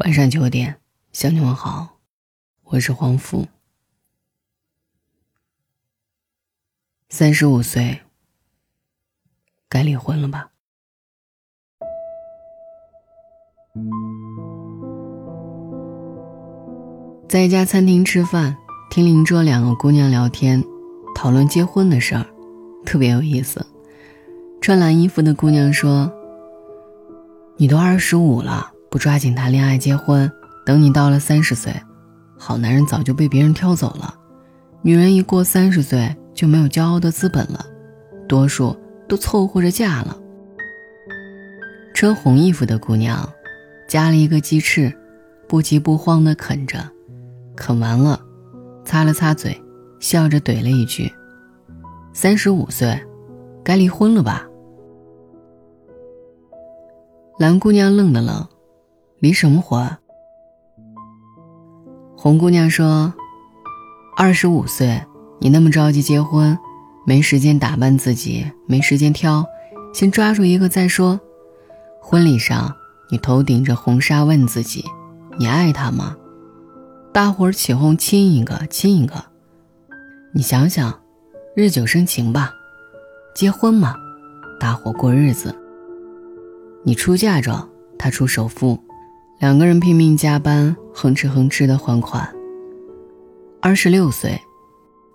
晚上九点，向你们好，我是黄福。三十五岁，该离婚了吧？在一家餐厅吃饭，听邻桌两个姑娘聊天，讨论结婚的事儿，特别有意思。穿蓝衣服的姑娘说：“你都二十五了。”不抓紧谈恋爱结婚，等你到了三十岁，好男人早就被别人挑走了。女人一过三十岁就没有骄傲的资本了，多数都凑合着嫁了。穿红衣服的姑娘，夹了一个鸡翅，不急不慌地啃着，啃完了，擦了擦嘴，笑着怼了一句：“三十五岁，该离婚了吧？”蓝姑娘愣了愣。离什么婚？红姑娘说：“二十五岁，你那么着急结婚，没时间打扮自己，没时间挑，先抓住一个再说。婚礼上，你头顶着红纱问自己：你爱他吗？大伙儿起哄亲一个亲一个。你想想，日久生情吧，结婚嘛，大伙过日子。你出嫁妆，他出首付。”两个人拼命加班，哼哧哼哧的还款。二十六岁，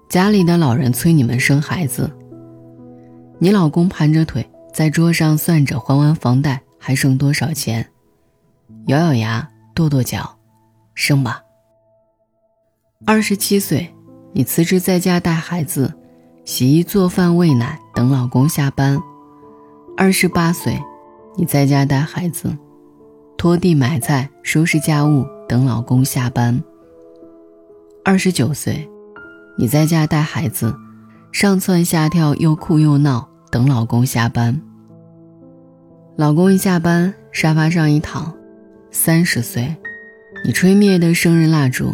家里的老人催你们生孩子。你老公盘着腿在桌上算着还完房贷还剩多少钱，咬咬牙跺跺脚，生吧。二十七岁，你辞职在家带孩子，洗衣做饭喂奶等老公下班。二十八岁，你在家带孩子。拖地、买菜、收拾家务，等老公下班。二十九岁，你在家带孩子，上蹿下跳，又哭又闹，等老公下班。老公一下班，沙发上一躺。三十岁，你吹灭的生日蜡烛，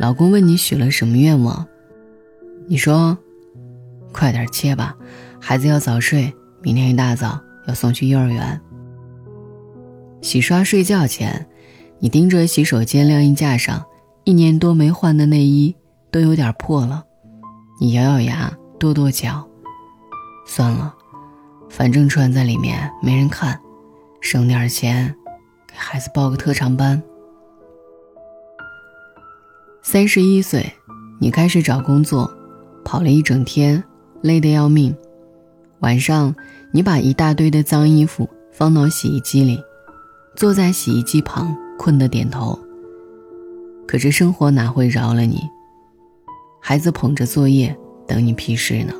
老公问你许了什么愿望，你说：“快点切吧，孩子要早睡，明天一大早要送去幼儿园。”洗刷睡觉前，你盯着洗手间晾衣架上一年多没换的内衣都有点破了，你咬咬牙跺跺脚，算了，反正穿在里面没人看，省点钱，给孩子报个特长班。三十一岁，你开始找工作，跑了一整天，累得要命，晚上你把一大堆的脏衣服放到洗衣机里。坐在洗衣机旁，困得点头。可是生活哪会饶了你？孩子捧着作业等你批示呢。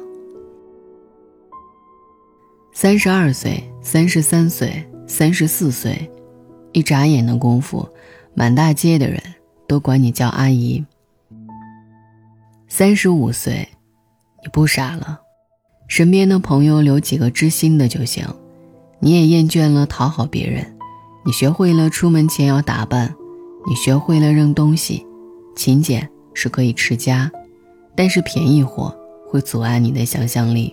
三十二岁、三十三岁、三十四岁，一眨眼的功夫，满大街的人都管你叫阿姨。三十五岁，你不傻了，身边的朋友留几个知心的就行，你也厌倦了讨好别人。你学会了出门前要打扮，你学会了扔东西，勤俭是可以持家，但是便宜货会阻碍你的想象力。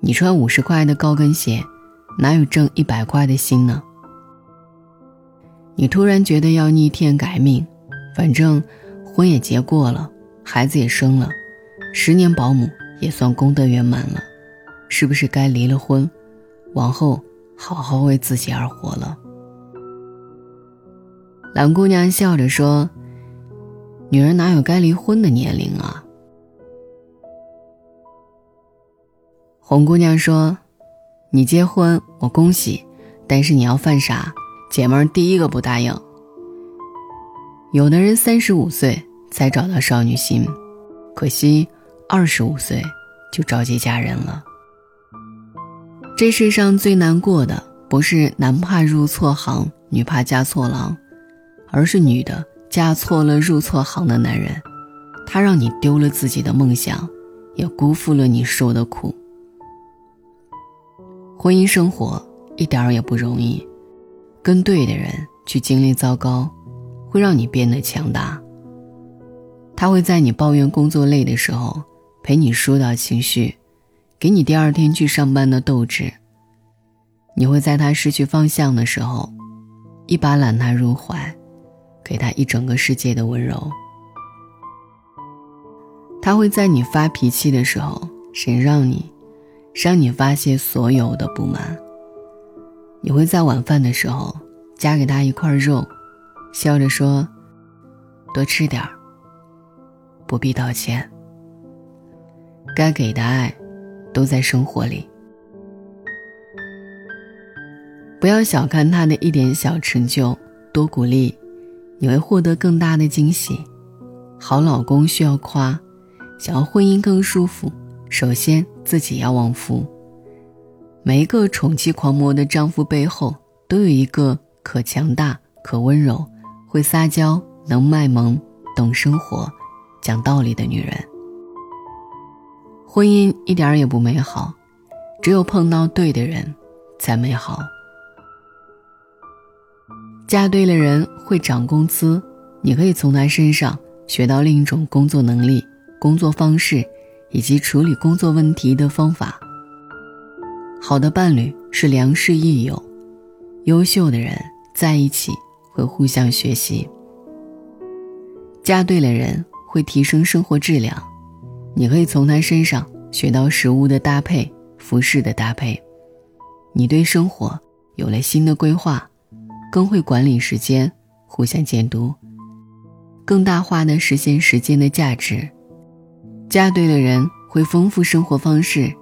你穿五十块的高跟鞋，哪有挣一百块的心呢？你突然觉得要逆天改命，反正婚也结过了，孩子也生了，十年保姆也算功德圆满了，是不是该离了婚，往后好好为自己而活了？蓝姑娘笑着说：“女人哪有该离婚的年龄啊？”红姑娘说：“你结婚我恭喜，但是你要犯傻，姐们儿第一个不答应。有的人三十五岁才找到少女心，可惜二十五岁就着急嫁人了。这世上最难过的不是男怕入错行，女怕嫁错郎。”而是女的嫁错了入错行的男人，他让你丢了自己的梦想，也辜负了你受的苦。婚姻生活一点儿也不容易，跟对的人去经历糟糕，会让你变得强大。他会在你抱怨工作累的时候陪你疏导情绪，给你第二天去上班的斗志。你会在他失去方向的时候。一把揽他入怀，给他一整个世界的温柔。他会在你发脾气的时候谁让你，让你发泄所有的不满。你会在晚饭的时候夹给他一块肉，笑着说：“多吃点儿，不必道歉。”该给的爱，都在生活里。不要小看他的一点小成就，多鼓励，你会获得更大的惊喜。好老公需要夸，想要婚姻更舒服，首先自己要旺夫。每一个宠妻狂魔的丈夫背后，都有一个可强大、可温柔、会撒娇、能卖萌、懂生活、讲道理的女人。婚姻一点儿也不美好，只有碰到对的人，才美好。嫁对了人会涨工资，你可以从他身上学到另一种工作能力、工作方式，以及处理工作问题的方法。好的伴侣是良师益友，优秀的人在一起会互相学习。嫁对了人会提升生活质量，你可以从他身上学到食物的搭配、服饰的搭配，你对生活有了新的规划。更会管理时间，互相监督，更大化的实现时间的价值。嫁对了人会丰富生活方式，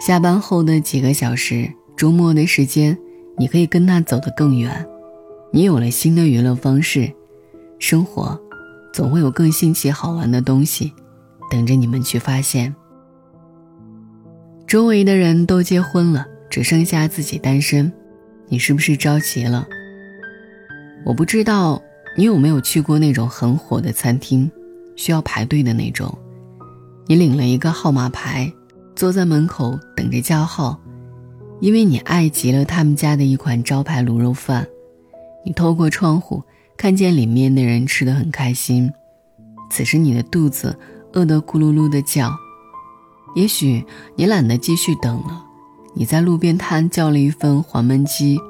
下班后的几个小时，周末的时间，你可以跟他走得更远。你有了新的娱乐方式，生活总会有更新奇好玩的东西等着你们去发现。周围的人都结婚了，只剩下自己单身。你是不是着急了？我不知道你有没有去过那种很火的餐厅，需要排队的那种。你领了一个号码牌，坐在门口等着叫号，因为你爱极了他们家的一款招牌卤肉饭。你透过窗户看见里面的人吃得很开心，此时你的肚子饿得咕噜噜的叫。也许你懒得继续等了。你在路边摊叫了一份黄焖鸡，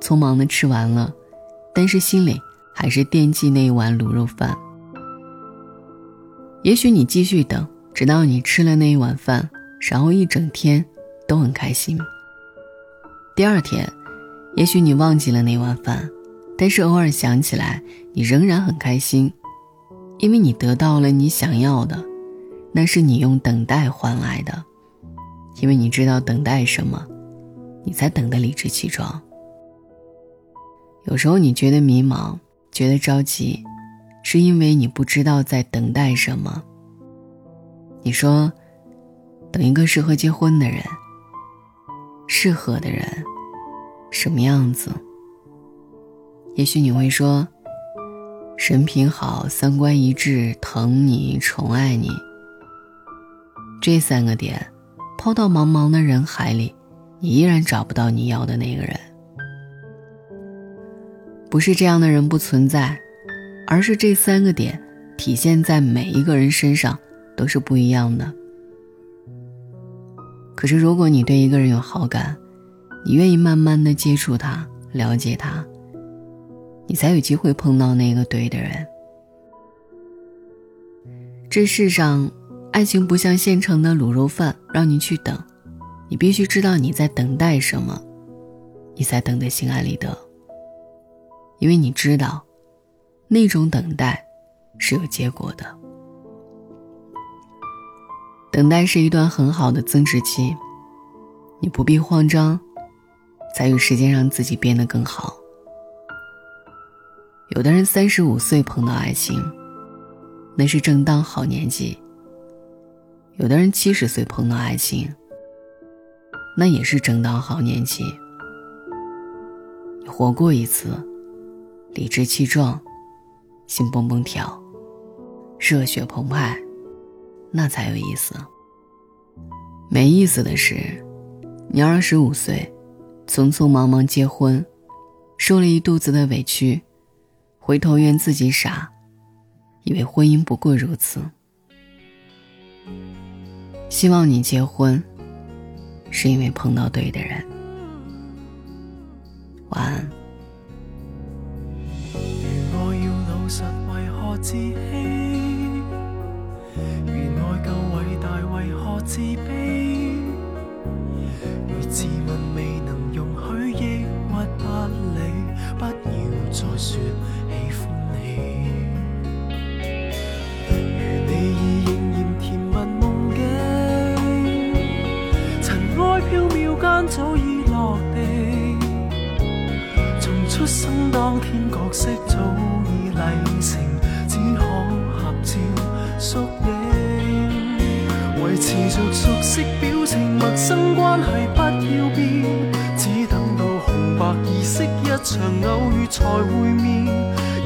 匆忙的吃完了，但是心里还是惦记那一碗卤肉饭。也许你继续等，直到你吃了那一碗饭，然后一整天都很开心。第二天，也许你忘记了那碗饭，但是偶尔想起来，你仍然很开心，因为你得到了你想要的，那是你用等待换来的。因为你知道等待什么，你才等得理直气壮。有时候你觉得迷茫，觉得着急，是因为你不知道在等待什么。你说，等一个适合结婚的人，适合的人，什么样子？也许你会说，人品好，三观一致，疼你，宠爱你。这三个点。抛到茫茫的人海里，你依然找不到你要的那个人。不是这样的人不存在，而是这三个点体现在每一个人身上都是不一样的。可是，如果你对一个人有好感，你愿意慢慢的接触他，了解他，你才有机会碰到那个对的人。这世上。爱情不像现成的卤肉饭，让你去等，你必须知道你在等待什么，你才等得心安理得。因为你知道，那种等待是有结果的。等待是一段很好的增值期，你不必慌张，才有时间让自己变得更好。有的人三十五岁碰到爱情，那是正当好年纪。有的人七十岁碰到爱情，那也是正当好年纪。活过一次，理直气壮，心蹦蹦跳，热血澎湃，那才有意思。没意思的是，你二十五岁，匆匆忙忙结婚，受了一肚子的委屈，回头怨自己傻，以为婚姻不过如此。希望你结婚，是因为碰到对的人。晚安。自欺？原爱够伟大为何自卑？熟悉表情，陌生关系不要变，只等到红白仪式一场偶遇才会面。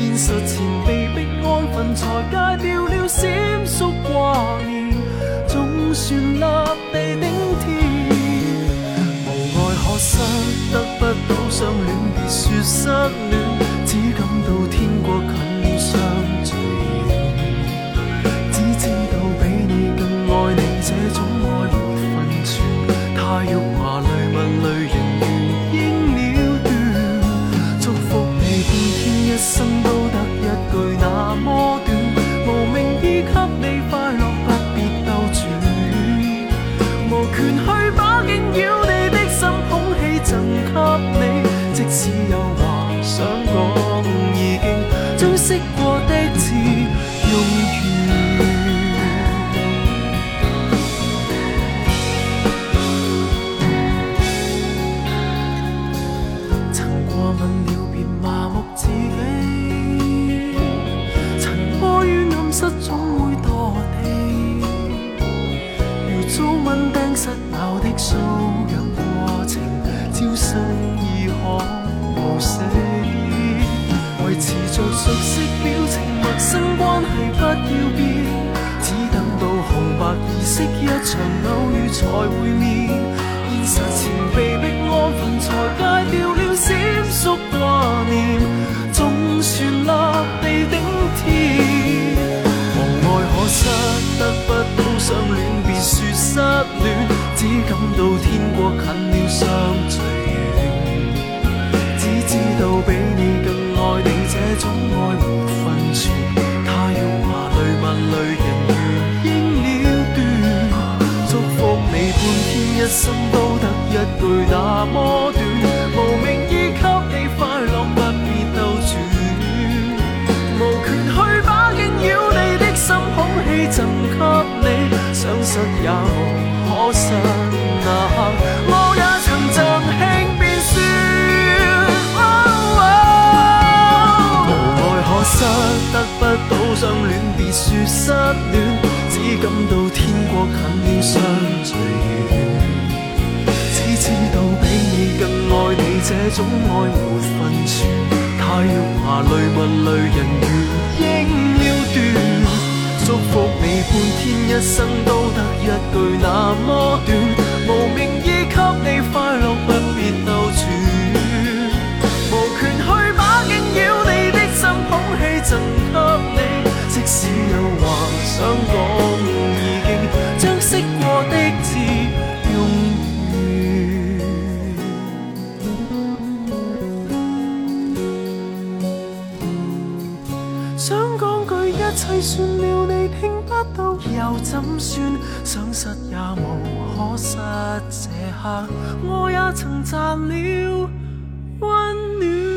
现实前被逼安分，才戒掉了闪烁挂念，总算立地顶天。无爱可失，得不到相恋，别说失恋，识过的红白仪式一场偶遇才会面。现实前被逼安分，才戒掉了闪烁挂念，总算立地顶天。无爱可失，得不到相恋，别说失恋，只感到天国近了，相一生都得一句那么短，无名义给你快乐，不必兜转。无权去把惊扰你的心捧起贈給你，想失也无可失。种爱没分寸。太肉麻累物累人缘应了断，祝福你半天一生都得一句那么短，一切算了，你听不到又怎算？想失也无可失，这刻我也曾赚了温暖。